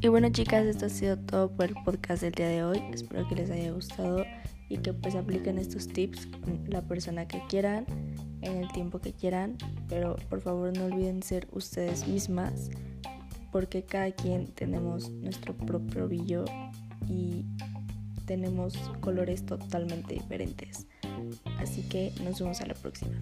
Y bueno chicas, esto ha sido todo por el podcast del día de hoy. Espero que les haya gustado y que pues apliquen estos tips con la persona que quieran, en el tiempo que quieran. Pero por favor no olviden ser ustedes mismas porque cada quien tenemos nuestro propio brillo y tenemos colores totalmente diferentes. Así que nos vemos a la próxima.